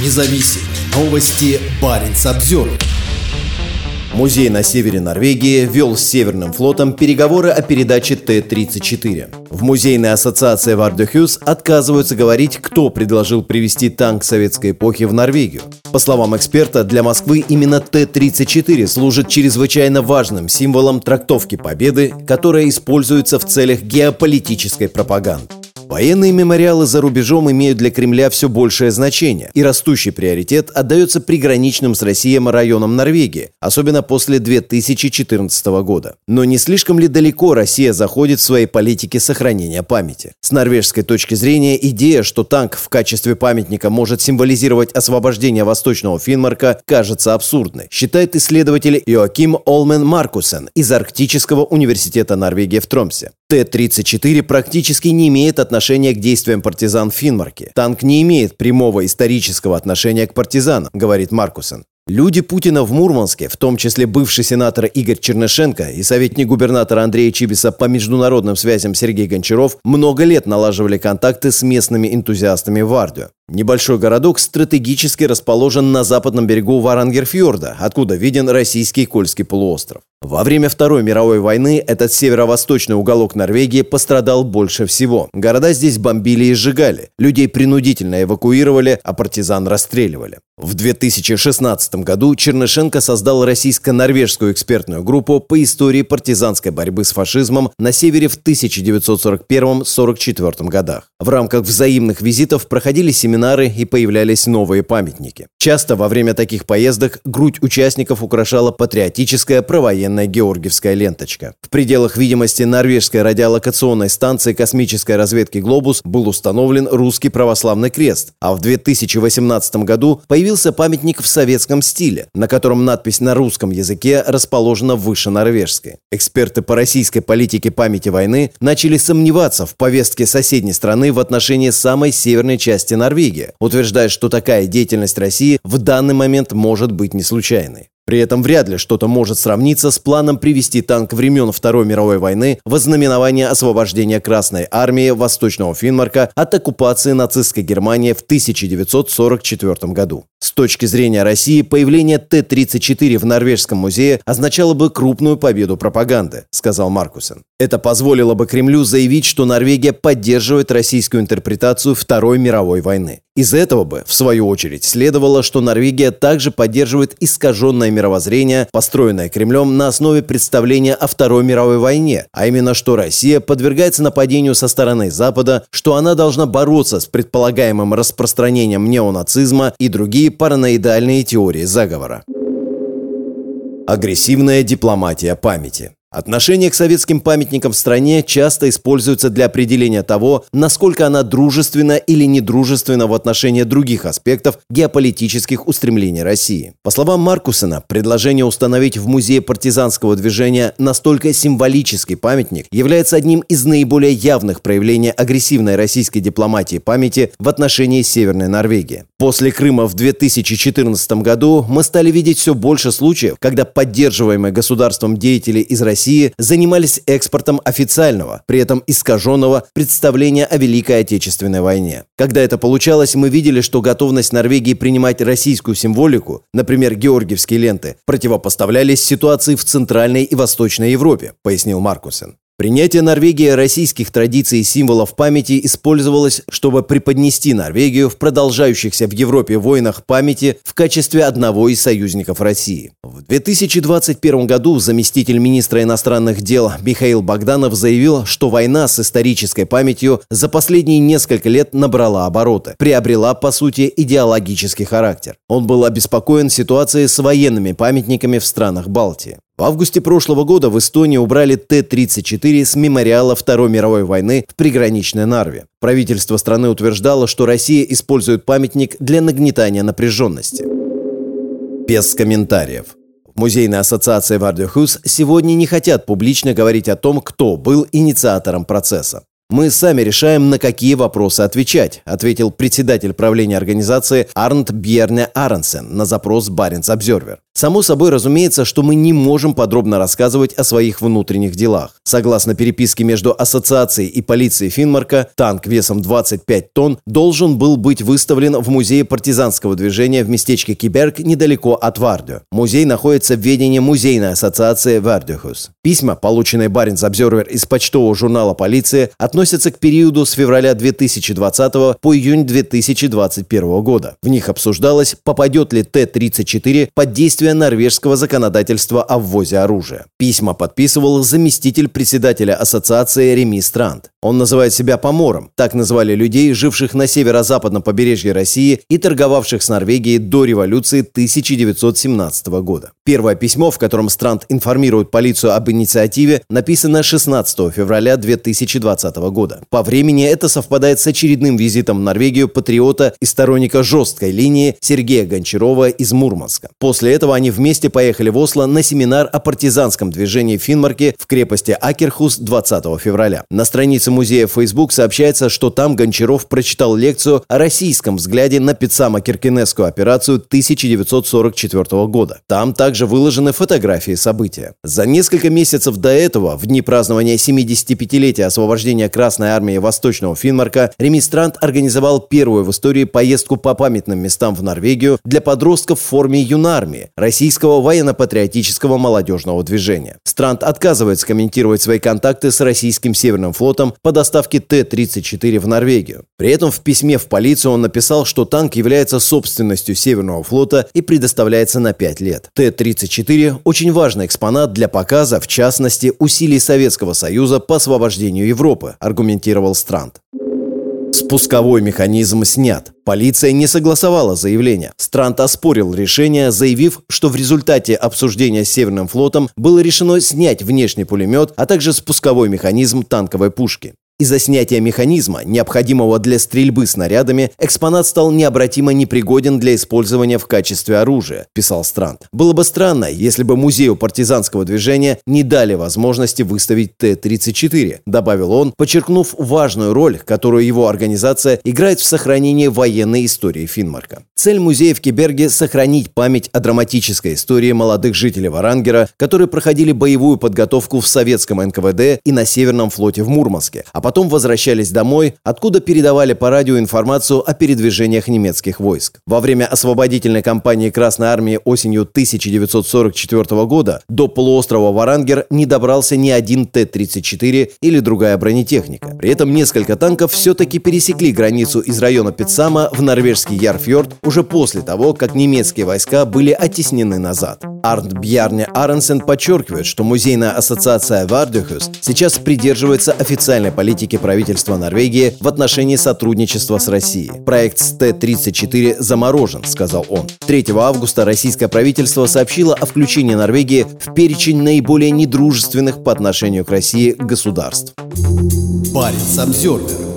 независим. Новости Баренц обзор. Музей на севере Норвегии вел с Северным флотом переговоры о передаче Т-34. В музейной ассоциации Вардехюс отказываются говорить, кто предложил привести танк советской эпохи в Норвегию. По словам эксперта, для Москвы именно Т-34 служит чрезвычайно важным символом трактовки победы, которая используется в целях геополитической пропаганды. Военные мемориалы за рубежом имеют для Кремля все большее значение, и растущий приоритет отдается приграничным с Россией районам Норвегии, особенно после 2014 года. Но не слишком ли далеко Россия заходит в своей политике сохранения памяти? С норвежской точки зрения идея, что танк в качестве памятника может символизировать освобождение Восточного Финмарка, кажется абсурдной, считает исследователь Йоаким Олмен Маркусен из Арктического университета Норвегии в Тромсе. Т-34 практически не имеет отношения к действиям партизан Финмарки. Танк не имеет прямого исторического отношения к партизанам, говорит Маркусен. Люди Путина в Мурманске, в том числе бывший сенатор Игорь Чернышенко и советник губернатора Андрея Чибиса по международным связям Сергей Гончаров, много лет налаживали контакты с местными энтузиастами Вардио. Небольшой городок стратегически расположен на западном берегу Варангерфьорда, откуда виден российский Кольский полуостров. Во время Второй мировой войны этот северо-восточный уголок Норвегии пострадал больше всего. Города здесь бомбили и сжигали, людей принудительно эвакуировали, а партизан расстреливали. В 2016 году Чернышенко создал российско-норвежскую экспертную группу по истории партизанской борьбы с фашизмом на севере в 1941-44 годах. В рамках взаимных визитов проходили семинары и появлялись новые памятники. Часто во время таких поездок грудь участников украшала патриотическая провоенная георгиевская ленточка. В пределах видимости норвежской радиолокационной станции космической разведки «Глобус» был установлен русский православный крест, а в 2018 году появился памятник в советском стиле, на котором надпись на русском языке расположена выше норвежской. Эксперты по российской политике памяти войны начали сомневаться в повестке соседней страны в отношении самой северной части Норвегии, Лиги, утверждает, что такая деятельность России в данный момент может быть не случайной. При этом вряд ли что-то может сравниться с планом привести танк времен Второй мировой войны в ознаменование освобождения Красной армии Восточного Финмарка от оккупации нацистской Германии в 1944 году. С точки зрения России, появление Т-34 в Норвежском музее означало бы крупную победу пропаганды, сказал Маркусен. Это позволило бы Кремлю заявить, что Норвегия поддерживает российскую интерпретацию Второй мировой войны. Из этого бы, в свою очередь, следовало, что Норвегия также поддерживает искаженное мировоззрение, построенное Кремлем на основе представления о Второй мировой войне, а именно, что Россия подвергается нападению со стороны Запада, что она должна бороться с предполагаемым распространением неонацизма и другие параноидальные теории заговора. Агрессивная дипломатия памяти. Отношение к советским памятникам в стране часто используется для определения того, насколько она дружественна или недружественна в отношении других аспектов геополитических устремлений России. По словам Маркусена, предложение установить в Музее партизанского движения настолько символический памятник является одним из наиболее явных проявлений агрессивной российской дипломатии памяти в отношении Северной Норвегии. После Крыма в 2014 году мы стали видеть все больше случаев, когда поддерживаемые государством деятели из России России занимались экспортом официального, при этом искаженного представления о Великой Отечественной войне. Когда это получалось, мы видели, что готовность Норвегии принимать российскую символику, например, георгиевские ленты, противопоставлялись ситуации в Центральной и Восточной Европе, пояснил Маркусен. Принятие Норвегии российских традиций и символов памяти использовалось, чтобы преподнести Норвегию в продолжающихся в Европе войнах памяти в качестве одного из союзников России. В 2021 году заместитель министра иностранных дел Михаил Богданов заявил, что война с исторической памятью за последние несколько лет набрала обороты, приобрела, по сути, идеологический характер. Он был обеспокоен ситуацией с военными памятниками в странах Балтии. В августе прошлого года в Эстонии убрали Т-34 с мемориала Второй мировой войны в приграничной Нарве. Правительство страны утверждало, что Россия использует памятник для нагнетания напряженности. Без комментариев. В музейной ассоциации Вардюхус сегодня не хотят публично говорить о том, кто был инициатором процесса. Мы сами решаем, на какие вопросы отвечать, ответил председатель правления организации Арнт Бьерне Аренсен на запрос Баренц Обзервер. Само собой разумеется, что мы не можем подробно рассказывать о своих внутренних делах. Согласно переписке между ассоциацией и полицией Финмарка, танк весом 25 тонн должен был быть выставлен в музее партизанского движения в местечке Киберг недалеко от Вардио. Музей находится в ведении музейной ассоциации Вардиохус. Письма, полученные Баренц Обзервер из почтового журнала полиции, относятся к периоду с февраля 2020 по июнь 2021 года. В них обсуждалось, попадет ли Т-34 под действие норвежского законодательства о ввозе оружия. Письма подписывал заместитель председателя ассоциации Реми Странд. Он называет себя помором. Так называли людей, живших на северо-западном побережье России и торговавших с Норвегией до революции 1917 года. Первое письмо, в котором Странд информирует полицию об инициативе, написано 16 февраля 2020 года. По времени это совпадает с очередным визитом в Норвегию патриота и сторонника жесткой линии Сергея Гончарова из Мурманска. После этого они вместе поехали в Осло на семинар о партизанском движении в Финмарке в крепости Акерхус 20 февраля. На странице музея Facebook сообщается, что там Гончаров прочитал лекцию о российском взгляде на Пиццамо-Киркинесскую операцию 1944 года. Там также выложены фотографии события. За несколько месяцев до этого, в дни празднования 75-летия освобождения Красной Армии Восточного Финмарка, Ремистрант организовал первую в истории поездку по памятным местам в Норвегию для подростков в форме юнармии, российского военно-патриотического молодежного движения. Странт отказывается комментировать свои контакты с российским Северным флотом по доставке Т-34 в Норвегию. При этом в письме в полицию он написал, что танк является собственностью Северного флота и предоставляется на 5 лет. Т-34 – очень важный экспонат для показа, в частности, усилий Советского Союза по освобождению Европы, аргументировал Странт. Спусковой механизм снят. Полиция не согласовала заявление. Странт оспорил решение, заявив, что в результате обсуждения с Северным флотом было решено снять внешний пулемет, а также спусковой механизм танковой пушки. Из-за снятия механизма, необходимого для стрельбы снарядами, экспонат стал необратимо непригоден для использования в качестве оружия, писал Странт. Было бы странно, если бы музею партизанского движения не дали возможности выставить Т-34, добавил он, подчеркнув важную роль, которую его организация играет в сохранении военной истории Финмарка. Цель музея в Киберге – сохранить память о драматической истории молодых жителей Варангера, которые проходили боевую подготовку в советском НКВД и на Северном флоте в Мурманске, а потом возвращались домой, откуда передавали по радио информацию о передвижениях немецких войск. Во время освободительной кампании Красной Армии осенью 1944 года до полуострова Варангер не добрался ни один Т-34 или другая бронетехника. При этом несколько танков все-таки пересекли границу из района Пицама в норвежский Ярфьорд уже после того, как немецкие войска были оттеснены назад. Арнт Бьярне Аренсен подчеркивает, что музейная ассоциация Вардюхус сейчас придерживается официальной политики правительства Норвегии в отношении сотрудничества с Россией. Проект с Т-34 заморожен, сказал он. 3 августа российское правительство сообщило о включении Норвегии в перечень наиболее недружественных по отношению к России государств. Парень Обзервер